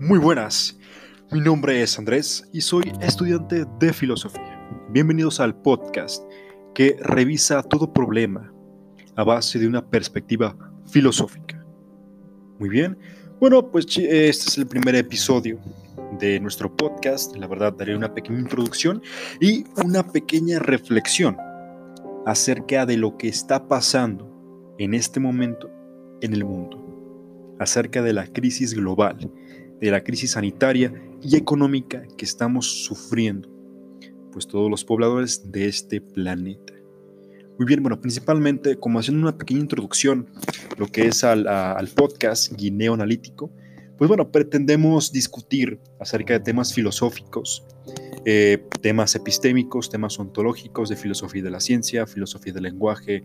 Muy buenas, mi nombre es Andrés y soy estudiante de filosofía. Bienvenidos al podcast que revisa todo problema a base de una perspectiva filosófica. Muy bien, bueno, pues este es el primer episodio de nuestro podcast. La verdad, daré una pequeña introducción y una pequeña reflexión acerca de lo que está pasando en este momento en el mundo, acerca de la crisis global de la crisis sanitaria y económica que estamos sufriendo, pues todos los pobladores de este planeta. Muy bien, bueno, principalmente como haciendo una pequeña introducción, lo que es al, podcast Guineo Analítico, pues bueno, pretendemos discutir acerca de temas filosóficos, eh, temas epistémicos, temas ontológicos de filosofía de la ciencia, filosofía del lenguaje,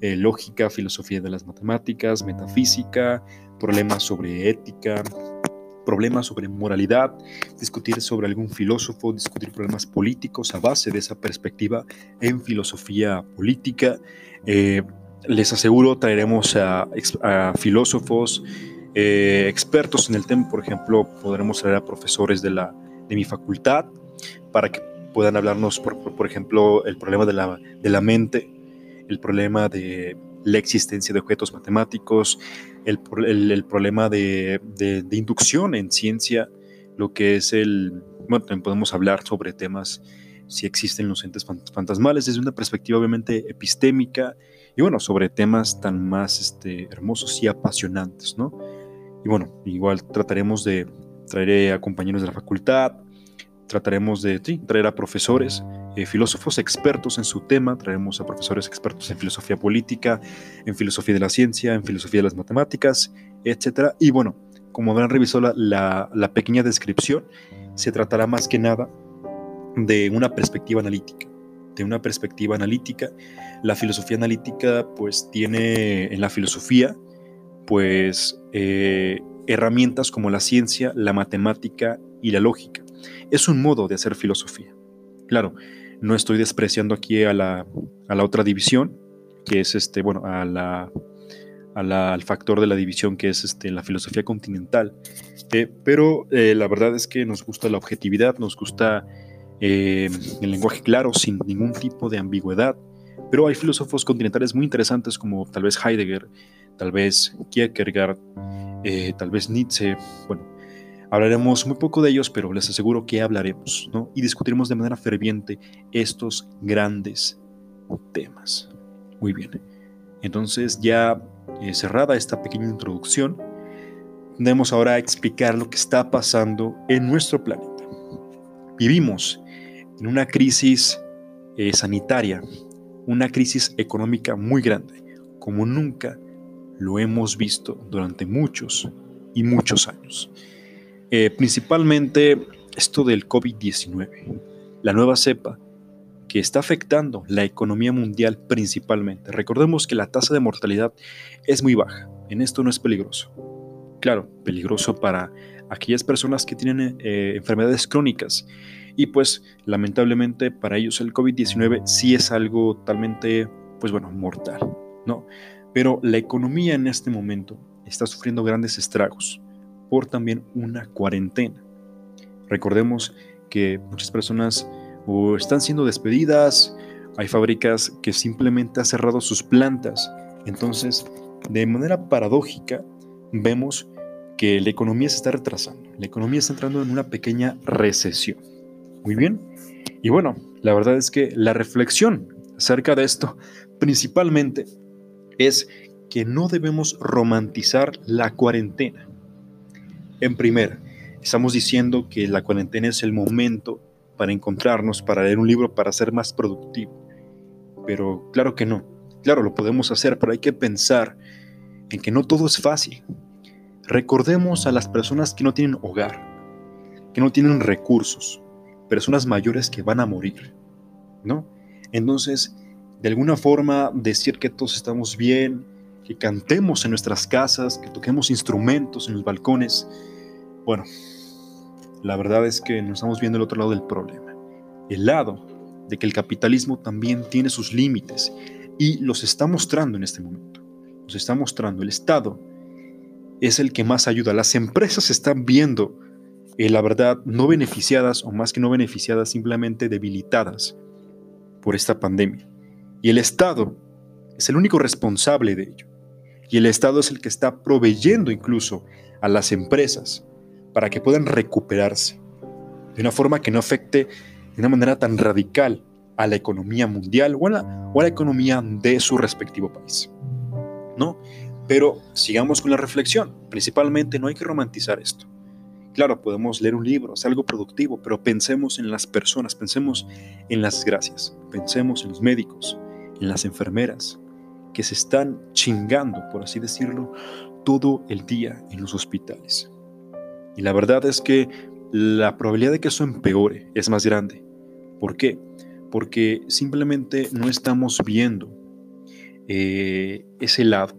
eh, lógica, filosofía de las matemáticas, metafísica, problemas sobre ética, problemas sobre moralidad, discutir sobre algún filósofo, discutir problemas políticos a base de esa perspectiva en filosofía política. Eh, les aseguro, traeremos a, filósofos, eh, expertos en el tema, por ejemplo, podremos traer a profesores de, la, de mi facultad para que puedan hablarnos, por, por ejemplo, el problema de la, de la mente, el problema de la existencia de objetos matemáticos, el, problema de, inducción en ciencia, lo que es el, bueno, también podemos hablar sobre temas si existen los entes fantasmales desde una perspectiva obviamente epistémica y bueno, sobre temas tan más este, hermosos y apasionantes, ¿no? Y bueno, igual trataremos de traer a compañeros de la facultad, trataremos de traer a profesores, eh, filósofos expertos en su tema, traeremos a profesores expertos en filosofía política, en filosofía de la ciencia, en filosofía de las matemáticas, etc. Y bueno, como habrán revisado la, la pequeña descripción, se tratará más que nada de una perspectiva analítica. De una perspectiva analítica, la filosofía analítica pues tiene en la filosofía pues eh, herramientas como la ciencia, la matemática y la lógica es un modo de hacer filosofía. Claro, no estoy despreciando aquí a la, otra división, que es este, bueno, a la, al factor de la división que es este, la filosofía continental. Eh, pero eh, la verdad es que nos gusta la objetividad, nos gusta eh, el lenguaje claro, sin ningún tipo de ambigüedad. Pero hay filósofos continentales muy interesantes como tal vez Heidegger, tal vez Kierkegaard, tal vez Nietzsche, bueno, Hablaremos muy poco de ellos, pero les aseguro que hablaremos, ¿no? Y discutiremos de manera ferviente estos grandes temas. Muy bien. Entonces, ya eh, cerrada esta pequeña introducción, debemos ahora explicar lo que está pasando en nuestro planeta. Vivimos en una crisis eh, sanitaria, una crisis económica muy grande, como nunca lo hemos visto durante muchos y muchos años. Eh, principalmente esto del COVID-19, la nueva cepa que está afectando la economía mundial principalmente. Recordemos que la tasa de mortalidad es muy baja, en esto no es peligroso. Claro, peligroso para aquellas personas que tienen eh, enfermedades crónicas y pues lamentablemente para ellos el COVID-19 sí es algo totalmente, pues bueno, mortal, ¿no? Pero la economía en este momento está sufriendo grandes estragos por también una cuarentena. Recordemos que muchas personas están siendo despedidas, hay fábricas que simplemente han cerrado sus plantas. Entonces, de manera paradójica, vemos que la economía se está retrasando. La economía está entrando en una pequeña recesión. Muy bien. Y bueno, la verdad es que la reflexión acerca de esto principalmente es que no debemos romantizar la cuarentena. En primera, estamos diciendo que la cuarentena es el momento para encontrarnos, para leer un libro, para ser más productivo. Pero claro que no. Claro, lo podemos hacer, pero hay que pensar en que no todo es fácil. Recordemos a las personas que no tienen hogar, que no tienen recursos, personas mayores que van a morir, ¿no? Entonces, de alguna forma, decir que todos estamos bien, que cantemos en nuestras casas, que toquemos instrumentos en los balcones. Bueno, la verdad es que nos estamos viendo el otro lado del problema. El lado de que el capitalismo también tiene sus límites y los está mostrando en este momento. nos está mostrando el Estado es el que más ayuda. Las empresas están viendo, eh, la verdad, no beneficiadas o más que no beneficiadas, simplemente debilitadas por esta pandemia. Y el Estado es el único responsable de ello. Y el Estado es el que está proveyendo incluso a las empresas para que puedan recuperarse de una forma que no afecte de una manera tan radical a la economía mundial o a la, economía de su respectivo país. ¿No? Pero sigamos con la reflexión. Principalmente no hay que romantizar esto. Claro, podemos leer un libro, es algo productivo, pero pensemos en las personas, pensemos en las desgracias, pensemos en los médicos, en las enfermeras, que se están chingando, por así decirlo, todo el día en los hospitales. Y la verdad es que la probabilidad de que eso empeore es más grande. ¿Por qué? Porque simplemente no estamos viendo eh, ese lado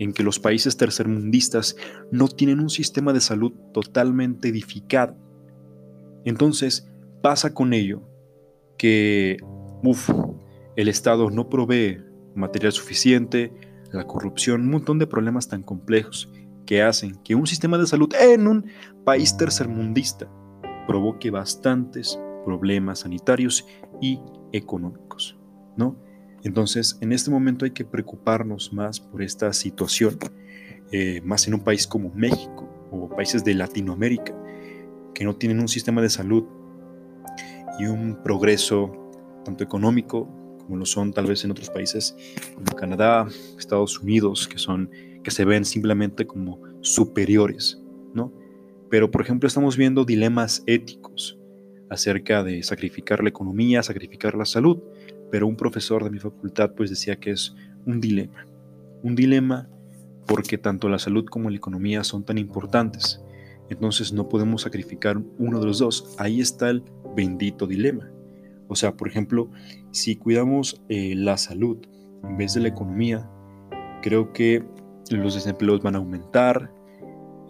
en que los países tercermundistas no tienen un sistema de salud totalmente edificado. Entonces pasa con ello que, uff, el Estado no provee material suficiente, la corrupción, un montón de problemas tan complejos que hacen que un sistema de salud en un país tercermundista provoque bastantes problemas sanitarios y económicos, ¿no? Entonces, en este momento hay que preocuparnos más por esta situación, eh, más en un país como México o países de Latinoamérica, que no tienen un sistema de salud y un progreso tanto económico como lo son tal vez en otros países como Canadá, Estados Unidos, que son que se ven simplemente como superiores, ¿no? Pero por ejemplo, estamos viendo dilemas éticos acerca de sacrificar la economía, sacrificar la salud, pero un profesor de mi facultad pues decía que es un dilema. Un dilema porque tanto la salud como la economía son tan importantes. Entonces no podemos sacrificar uno de los dos. Ahí está el bendito dilema. O sea, por ejemplo, si cuidamos eh, la salud en vez de la economía, creo que los desempleos van a aumentar.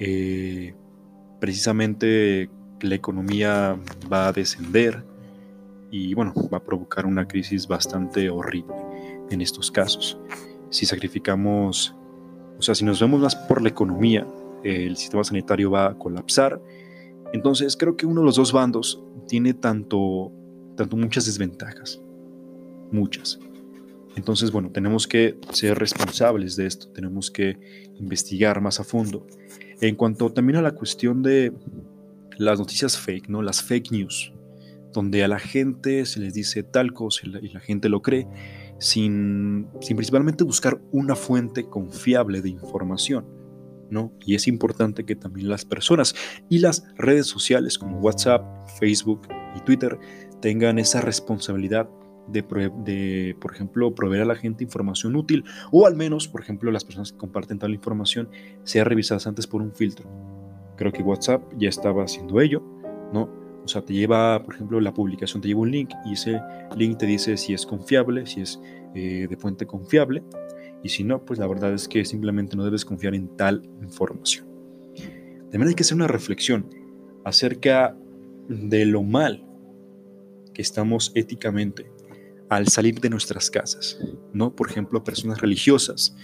Eh, precisamente la economía va a descender y bueno, va a provocar una crisis bastante horrible en estos casos. Si sacrificamos, o sea, si nos vemos más por la economía, el sistema sanitario va a colapsar. Entonces creo que uno de los dos bandos tiene tanto, tanto muchas desventajas, muchas. Entonces, bueno, tenemos que ser responsables de esto, tenemos que investigar más a fondo. En cuanto también a la cuestión de las noticias fake, ¿no? Las fake news donde a la gente se les dice tal cosa y la, gente lo cree, sin, sin, principalmente buscar una fuente confiable de información. ¿no? Y es importante que también las personas y las redes sociales como WhatsApp, Facebook y Twitter tengan esa responsabilidad de, por ejemplo, proveer a la gente información útil o al menos, por ejemplo, las personas que comparten tal información sean revisadas antes por un filtro. Creo que WhatsApp ya estaba haciendo ello, ¿no? O sea, te lleva, por ejemplo, la publicación te lleva un link y ese link te dice si es confiable, si es eh, de fuente confiable. Y si no, pues la verdad es que simplemente no debes confiar en tal información. También hay que hacer una reflexión acerca de lo mal que estamos éticamente al salir de nuestras casas. ¿no? Por ejemplo, personas religiosas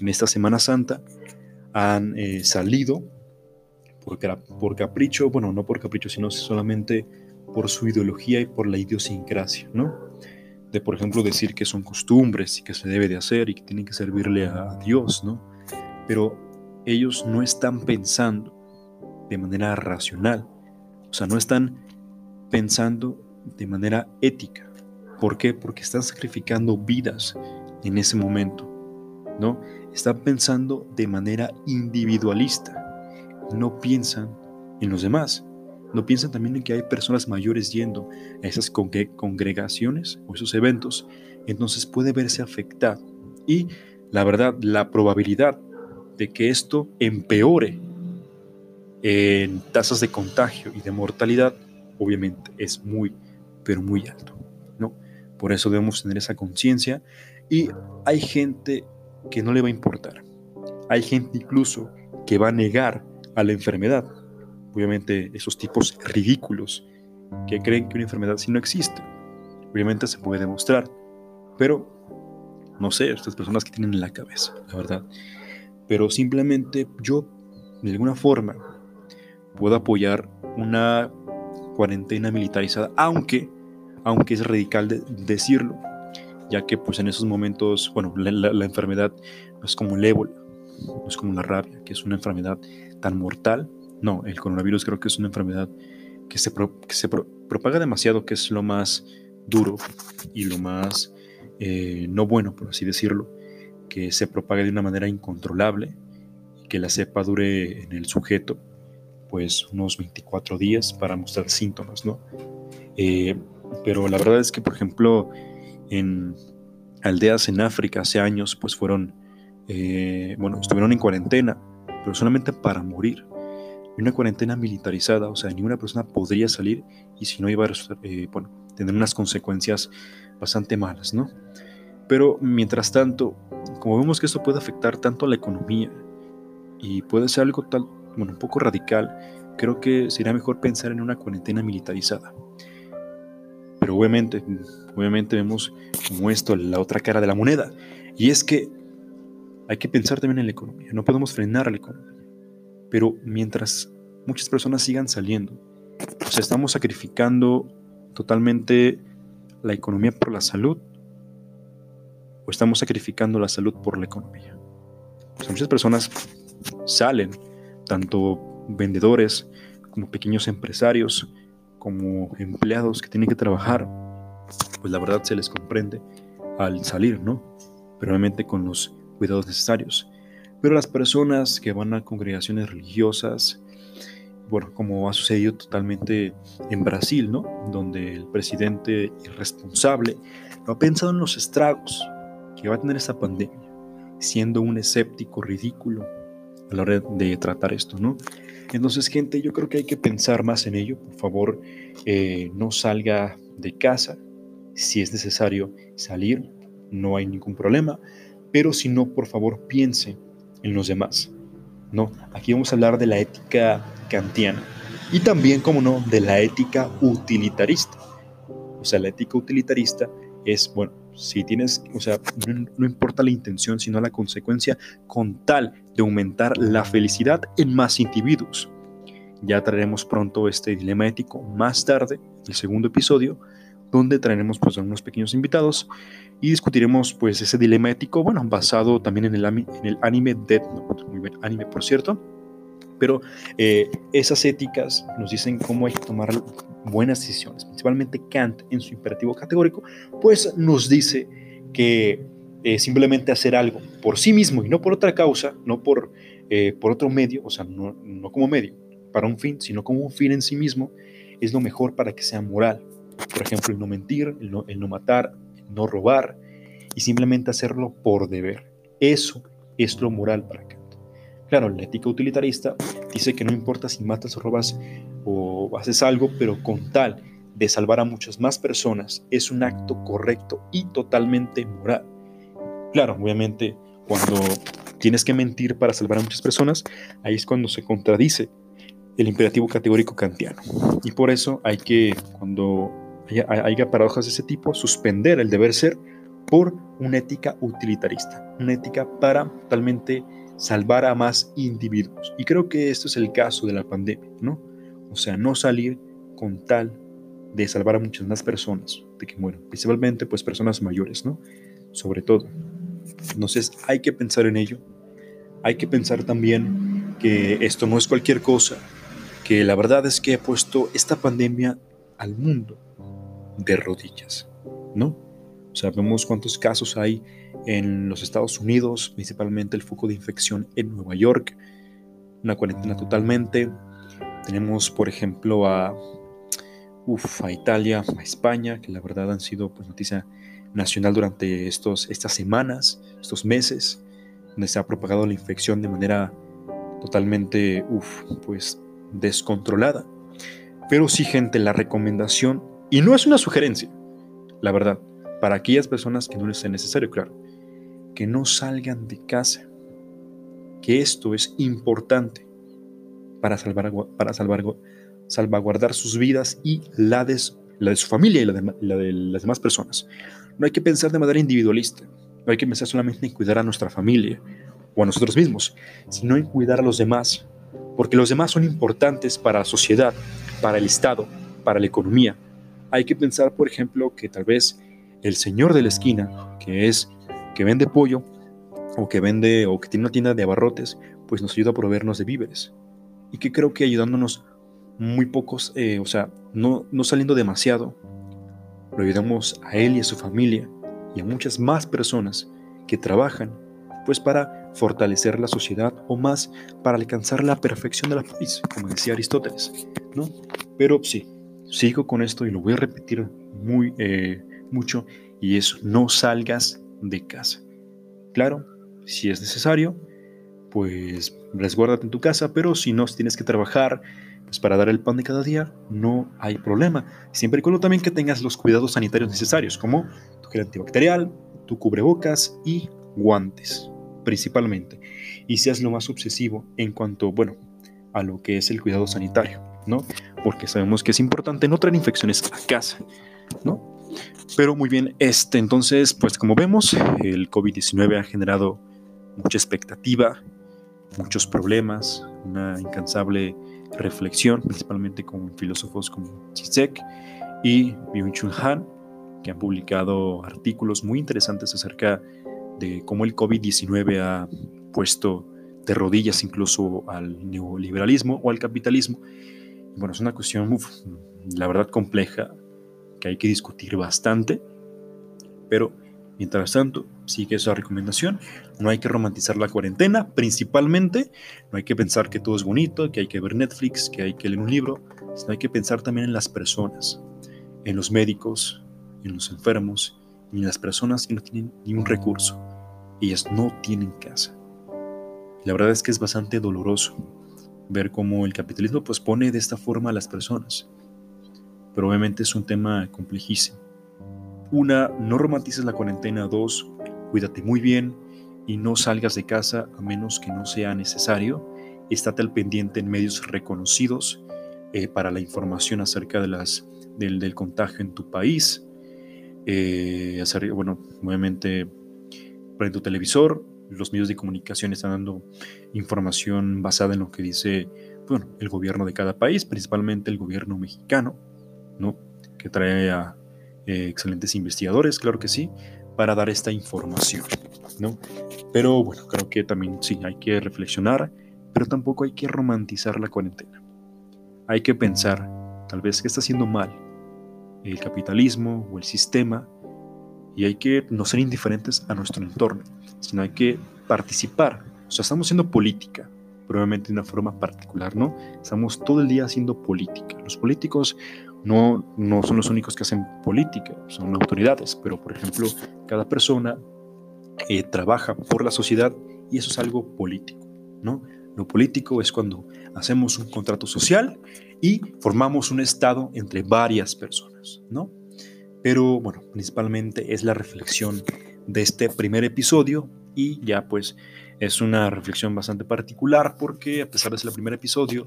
en esta Semana Santa han eh, salido por, capricho, bueno, no por capricho, sino solamente por su ideología y por la idiosincrasia, ¿no? De, por ejemplo, decir que son costumbres y que se debe de hacer y que tienen que servirle a Dios, ¿no? Pero ellos no están pensando de manera racional, o sea, no están pensando de manera ética. ¿Por qué? Porque están sacrificando vidas en ese momento, ¿no? Están pensando de manera individualista no piensan en los demás. No piensan también en que hay personas mayores yendo a esas congregaciones o esos eventos. Entonces puede verse afectado. Y la verdad, la probabilidad de que esto empeore en tasas de contagio y de mortalidad, obviamente es muy, pero muy alto. ¿no? Por eso debemos tener esa conciencia. Y hay gente que no le va a importar. Hay gente incluso que va a negar a la enfermedad. Obviamente esos tipos ridículos que creen que una enfermedad sí no existe. Obviamente se puede demostrar, pero no sé, estas personas que tienen en la cabeza, la verdad. Pero simplemente yo, de alguna forma, puedo apoyar una cuarentena militarizada, aunque, aunque es radical decirlo, ya que pues en esos momentos, bueno, la, enfermedad no es como el ébola, no es como la rabia, que es una enfermedad tan mortal. No, el coronavirus creo que es una enfermedad que se, que se propaga demasiado, que es lo más duro y lo más eh, no bueno, por así decirlo, que se propague de una manera incontrolable y que la cepa dure en el sujeto pues unos 24 días para mostrar síntomas, ¿no? Eh, pero la verdad es que, por ejemplo, en aldeas en África hace años, pues fueron, eh, bueno, estuvieron en cuarentena, pero solamente para morir. Una cuarentena militarizada, o sea, ninguna persona podría salir y si no iba a, eh, tener unas consecuencias bastante malas, ¿no? Pero mientras tanto, como vemos que esto puede afectar tanto a la economía y puede ser algo tal, bueno, un poco radical, creo que sería mejor pensar en una cuarentena militarizada. Pero obviamente, obviamente vemos como esto la otra cara de la moneda. Y es que hay que pensar también en la economía. No podemos frenar la economía. Pero mientras muchas personas sigan saliendo, pues estamos sacrificando totalmente la economía por la salud o estamos sacrificando la salud por la economía. muchas personas salen, tanto vendedores como pequeños empresarios, como empleados que tienen que trabajar, pues la verdad se les comprende al salir, ¿no? Pero obviamente con los cuidados necesarios. Pero las personas que van a congregaciones religiosas, bueno, como ha sucedido totalmente en Brasil, ¿no? Donde el presidente irresponsable no ha pensado en los estragos que va a tener esta pandemia, siendo un escéptico ridículo a la hora de tratar esto, ¿no? Entonces, gente, yo creo que hay que pensar más en ello. Por favor, eh, no salga de casa. Si es necesario salir, no hay ningún problema. Pero si no, por favor, piense en los demás. No, aquí vamos a hablar de la ética kantiana y también, como no, de la ética utilitarista. O sea, la ética utilitarista es, bueno, si tienes, o sea, no, importa la intención, sino la consecuencia con tal de aumentar la felicidad en más individuos. Ya traeremos pronto este dilema ético más tarde, el segundo episodio, donde traeremos pues a unos pequeños invitados y discutiremos pues ese dilema ético, bueno, basado también en el, en el anime Death Note, muy buen anime por cierto, pero eh, esas éticas nos dicen cómo hay que tomar buenas decisiones, principalmente Kant en su imperativo categórico, pues nos dice que eh, simplemente hacer algo por sí mismo y no por otra causa, no por, eh, por otro medio, o sea, no, no como medio para un fin, sino como un fin en sí mismo, es lo mejor para que sea moral. Por ejemplo, el no mentir, el no, el no matar, el no robar y simplemente hacerlo por deber. Eso es lo moral para Kant. Claro, la ética utilitarista dice que no importa si matas o robas o haces algo, pero con tal de salvar a muchas más personas, es un acto correcto y totalmente moral. Claro, obviamente, cuando tienes que mentir para salvar a muchas personas, ahí es cuando se contradice el imperativo categórico kantiano. Y por eso hay que, cuando haya, haya paradojas de ese tipo, suspender el deber ser por una ética utilitarista, una ética para totalmente salvar a más individuos. Y creo que esto es el caso de la pandemia, ¿no? O sea, no salir con tal de salvar a muchas más personas de que mueran, principalmente pues personas mayores, ¿no? Sobre todo. Entonces hay que pensar en ello. Hay que pensar también que esto no es cualquier cosa, que la verdad es que ha puesto esta pandemia al mundo de rodillas, ¿no? O sea, vemos cuántos casos hay en los Estados Unidos, principalmente el foco de infección en Nueva York, una cuarentena totalmente. Tenemos, por ejemplo, a, a Italia, a España, que la verdad han sido pues, noticia nacional durante estos, estas semanas, estos meses, donde se ha propagado la infección de manera totalmente, uf, pues descontrolada. Pero sí, gente, la recomendación, y no es una sugerencia, la verdad, para aquellas personas que no les sea necesario, claro, que no salgan de casa, que esto es importante para, salvar, para salvar, salvaguardar sus vidas y la de, la de su familia y la de, la de las demás personas. No hay que pensar de manera individualista, No hay que pensar solamente en cuidar a nuestra familia o a nosotros mismos, sino en cuidar a los demás, porque los demás son importantes para la sociedad, para el Estado, para la economía. Hay que pensar, por ejemplo, que tal vez el señor de la esquina, que es que vende pollo o que vende o que tiene una tienda de abarrotes, pues nos ayuda a proveernos de víveres. Y que creo que ayudándonos muy pocos, eh, o sea, no, no saliendo demasiado, lo ayudamos a él y a su familia y a muchas más personas que trabajan, pues para fortalecer la sociedad o más para alcanzar la perfección de la país, como decía Aristóteles, ¿no? Pero sí, sigo con esto y lo voy a repetir muy eh, mucho y es no salgas de casa. Claro, si es necesario, pues resguárdate en tu casa, pero si no, tienes que trabajar, pues para dar el pan de cada día, no hay problema. Siempre y cuando también que tengas los cuidados sanitarios necesarios, como tu gel antibacterial, tu cubrebocas y guantes, principalmente. Y seas lo más obsesivo en cuanto, bueno, a lo que es el cuidado sanitario, ¿no? Porque sabemos que es importante no traer infecciones a casa, ¿no? Pero muy bien, este, entonces, pues como vemos, el COVID-19 ha generado mucha expectativa, muchos problemas, una incansable reflexión, principalmente con filósofos como Zizek y Byung-Chul Han, que han publicado artículos muy interesantes acerca de cómo el COVID-19 ha puesto de rodillas incluso al neoliberalismo o al capitalismo. Bueno, es una cuestión, la verdad, compleja, que hay que discutir bastante, pero Mientras tanto, sigue esa recomendación. No hay que romantizar la cuarentena, principalmente. No hay que pensar que todo es bonito, que hay que ver Netflix, que hay que leer un libro, sino hay que pensar también en las personas, en los médicos, en los enfermos en las personas que no tienen ni un recurso. Ellas no tienen casa. La verdad es que es bastante doloroso ver cómo el capitalismo pues pone de esta forma a las personas. Pero obviamente es un tema complejísimo una, no romantices la cuarentena. Dos, cuídate muy bien y no salgas de casa a menos que no sea necesario. Estate al pendiente en medios reconocidos eh, para la información acerca de las, del, contagio en tu país. Eh, bueno, obviamente, prende tu televisor. Los medios de comunicación están dando información basada en lo que dice bueno, el gobierno de cada país, principalmente el gobierno mexicano, ¿no? que trae a, eh, excelentes investigadores, claro que sí, para dar esta información, ¿no? Pero bueno, creo que también sí, hay que reflexionar, pero tampoco hay que romantizar la cuarentena. Hay que pensar, tal vez, qué está haciendo mal el capitalismo o el sistema, y hay que no ser indiferentes a nuestro entorno, sino hay que participar. O sea, estamos haciendo política, probablemente de una forma particular, ¿no? Estamos todo el día haciendo política. Los políticos no, no son los únicos que hacen política, son autoridades, pero por ejemplo, cada persona eh, trabaja por la sociedad y eso es algo político, ¿no? Lo político es cuando hacemos un contrato social y formamos un Estado entre varias personas, ¿no? Pero bueno, principalmente es la reflexión de este primer episodio y ya pues es una reflexión bastante particular porque a pesar de ser el primer episodio,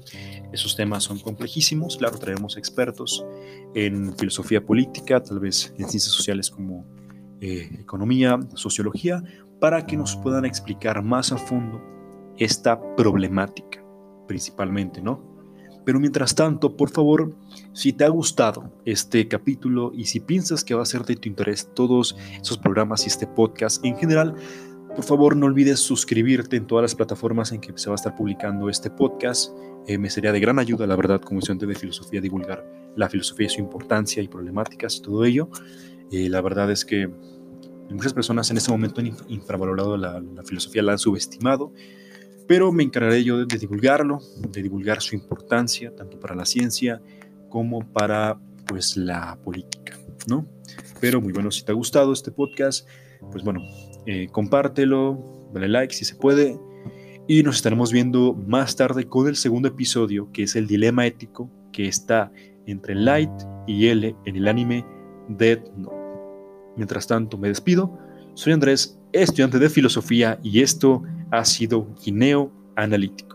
esos temas son complejísimos. Claro, traemos expertos en filosofía política, tal vez en ciencias sociales como eh, economía, sociología, para que nos puedan explicar más a fondo esta problemática, principalmente, ¿no? Pero mientras tanto, por favor, si te ha gustado este capítulo y si piensas que va a ser de tu interés todos esos programas y este podcast en general, por favor, no olvides suscribirte en todas las plataformas en que se va a estar publicando este podcast. Eh, me sería de gran ayuda, la verdad, como estudiante de filosofía, divulgar la filosofía y su importancia y problemáticas y todo ello. Eh, la verdad es que muchas personas en este momento han infravalorado la, filosofía, la han subestimado, pero me encargaré yo de, divulgarlo, de divulgar su importancia, tanto para la ciencia como para pues, la política, ¿no? Pero muy bueno, si te ha gustado este podcast, pues bueno, eh, compártelo, dale like si se puede. Y nos estaremos viendo más tarde con el segundo episodio, que es el dilema ético que está entre Light y L en el anime Dead Note. Mientras tanto, me despido. Soy Andrés, estudiante de filosofía, y esto ha sido Guineo Analítico.